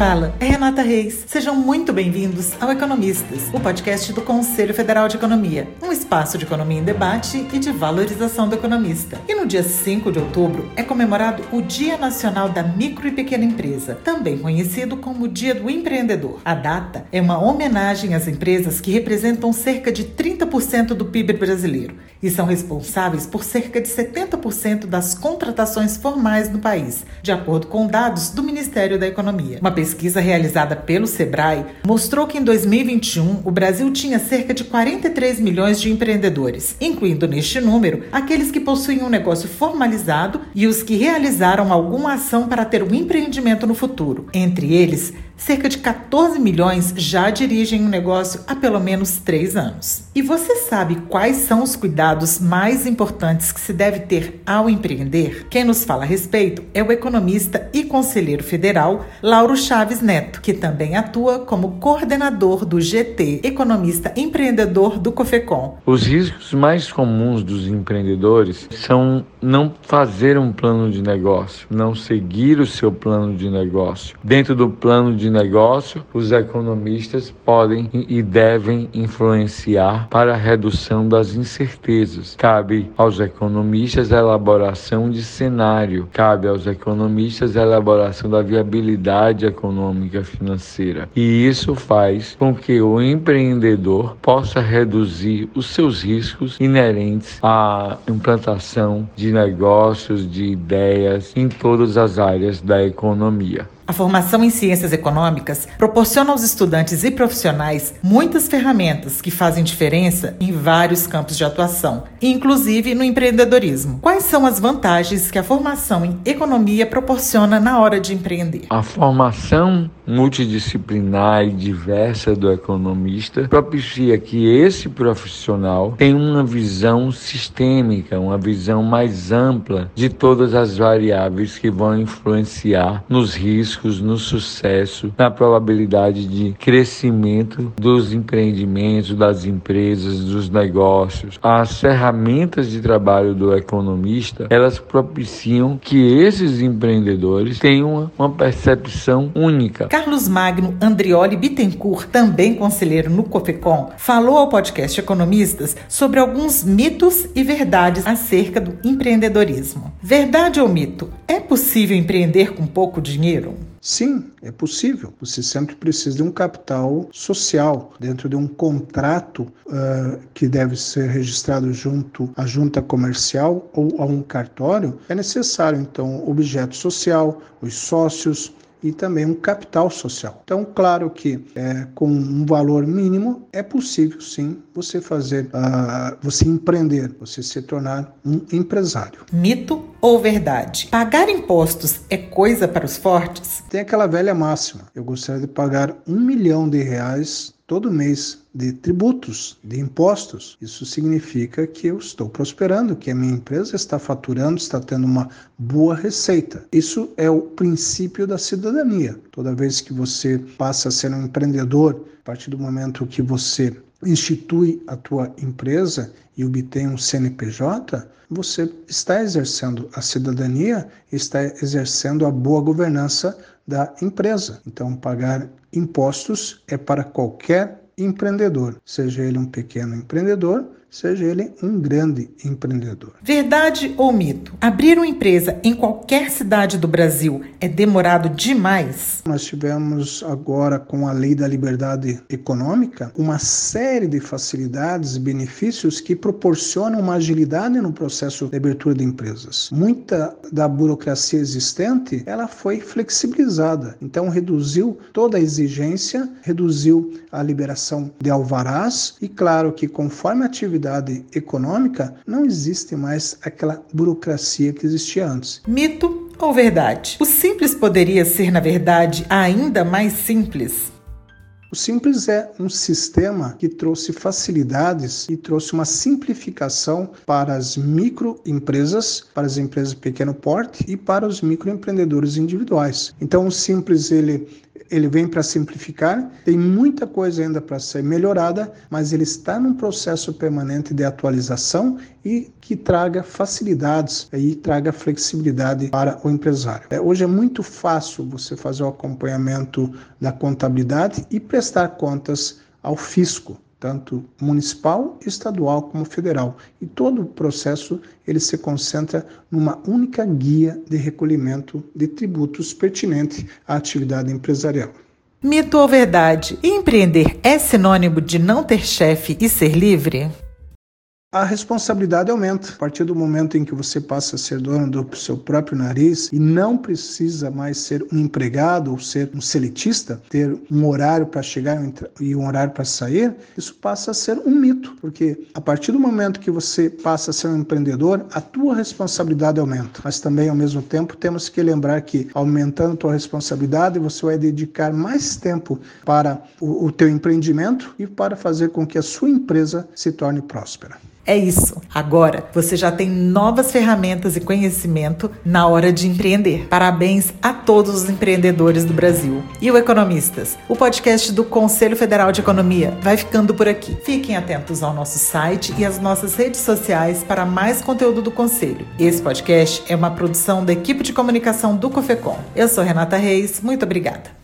fala é Renata Reis. Sejam muito bem-vindos ao Economistas, o podcast do Conselho Federal de Economia, um espaço de economia em debate e de valorização do economista. E no dia 5 de outubro é comemorado o Dia Nacional da Micro e Pequena Empresa, também conhecido como Dia do Empreendedor. A data é uma homenagem às empresas que representam cerca de 30% do PIB brasileiro e são responsáveis por cerca de 70% das contratações formais no país, de acordo com dados do Ministério da Economia. Uma pesquisa realizada pelo Sebrae mostrou que em 2021 o Brasil tinha cerca de 43 milhões de empreendedores, incluindo neste número aqueles que possuem um negócio formalizado e os que realizaram alguma ação para ter um empreendimento no futuro. Entre eles, cerca de 14 milhões já dirigem um negócio há pelo menos três anos. E você sabe quais são os cuidados mais importantes que se deve ter ao empreender? Quem nos fala a respeito é o economista e conselheiro federal Lauro Chaves Neto, que também atua como coordenador do GT, economista empreendedor do Cofecom. Os riscos mais comuns dos empreendedores são não fazer um plano de negócio, não seguir o seu plano de negócio. Dentro do plano de negócio, os economistas podem e devem influenciar para a redução das incertezas. Cabe aos economistas a elaboração de cenário, cabe aos economistas a elaboração da viabilidade econômica financeira. E isso faz com que o empreendedor possa reduzir os seus riscos inerentes à implantação de negócios, de ideias em todas as áreas da economia. A formação em ciências econômicas proporciona aos estudantes e profissionais muitas ferramentas que fazem diferença em vários campos de atuação, inclusive no empreendedorismo. Quais são as vantagens que a formação em economia proporciona na hora de empreender? A formação multidisciplinar e diversa do economista propicia que esse profissional tenha uma visão sistêmica, uma visão mais ampla de todas as variáveis que vão influenciar nos riscos riscos no sucesso, na probabilidade de crescimento dos empreendimentos, das empresas, dos negócios. As ferramentas de trabalho do economista, elas propiciam que esses empreendedores tenham uma percepção única. Carlos Magno Andrioli Bittencourt, também conselheiro no COFECOM, falou ao podcast Economistas sobre alguns mitos e verdades acerca do empreendedorismo. Verdade ou mito? É possível empreender com pouco dinheiro? Sim, é possível. Você sempre precisa de um capital social dentro de um contrato uh, que deve ser registrado junto à junta comercial ou a um cartório. É necessário, então, objeto social, os sócios, e também um capital social. Então, claro que é, com um valor mínimo é possível sim você fazer, uh, você empreender, você se tornar um empresário. Mito ou verdade? Pagar impostos é coisa para os fortes? Tem aquela velha máxima: eu gostaria de pagar um milhão de reais todo mês de tributos, de impostos. Isso significa que eu estou prosperando, que a minha empresa está faturando, está tendo uma boa receita. Isso é o princípio da cidadania. Toda vez que você passa a ser um empreendedor, a partir do momento que você institui a tua empresa e obtém um CNPJ, você está exercendo a cidadania, está exercendo a boa governança da empresa. Então, pagar impostos é para qualquer empreendedor, seja ele um pequeno empreendedor seja ele um grande empreendedor. Verdade ou mito? Abrir uma empresa em qualquer cidade do Brasil é demorado demais? Nós tivemos agora, com a Lei da Liberdade Econômica, uma série de facilidades e benefícios que proporcionam uma agilidade no processo de abertura de empresas. Muita da burocracia existente, ela foi flexibilizada. Então, reduziu toda a exigência, reduziu a liberação de alvarás e, claro, que conforme a atividade atividade econômica, não existe mais aquela burocracia que existia antes. Mito ou verdade? O simples poderia ser, na verdade, ainda mais simples? O Simples é um sistema que trouxe facilidades e trouxe uma simplificação para as microempresas, para as empresas de pequeno porte e para os microempreendedores individuais. Então, o Simples ele ele vem para simplificar, tem muita coisa ainda para ser melhorada, mas ele está num processo permanente de atualização e que traga facilidades e traga flexibilidade para o empresário. É, hoje é muito fácil você fazer o acompanhamento da contabilidade e prestar contas ao fisco tanto municipal, estadual como federal. E todo o processo ele se concentra numa única guia de recolhimento de tributos pertinente à atividade empresarial. Mito ou verdade? Empreender é sinônimo de não ter chefe e ser livre? A responsabilidade aumenta. A partir do momento em que você passa a ser dono do seu próprio nariz e não precisa mais ser um empregado ou ser um seletista, ter um horário para chegar e um horário para sair, isso passa a ser um mito, porque a partir do momento que você passa a ser um empreendedor, a tua responsabilidade aumenta. Mas também ao mesmo tempo temos que lembrar que aumentando a tua responsabilidade, você vai dedicar mais tempo para o, o teu empreendimento e para fazer com que a sua empresa se torne próspera. É isso. Agora você já tem novas ferramentas e conhecimento na hora de empreender. Parabéns a todos os empreendedores do Brasil. E o Economistas, o podcast do Conselho Federal de Economia, vai ficando por aqui. Fiquem atentos ao nosso site e às nossas redes sociais para mais conteúdo do Conselho. Esse podcast é uma produção da equipe de comunicação do Cofecom. Eu sou Renata Reis, muito obrigada.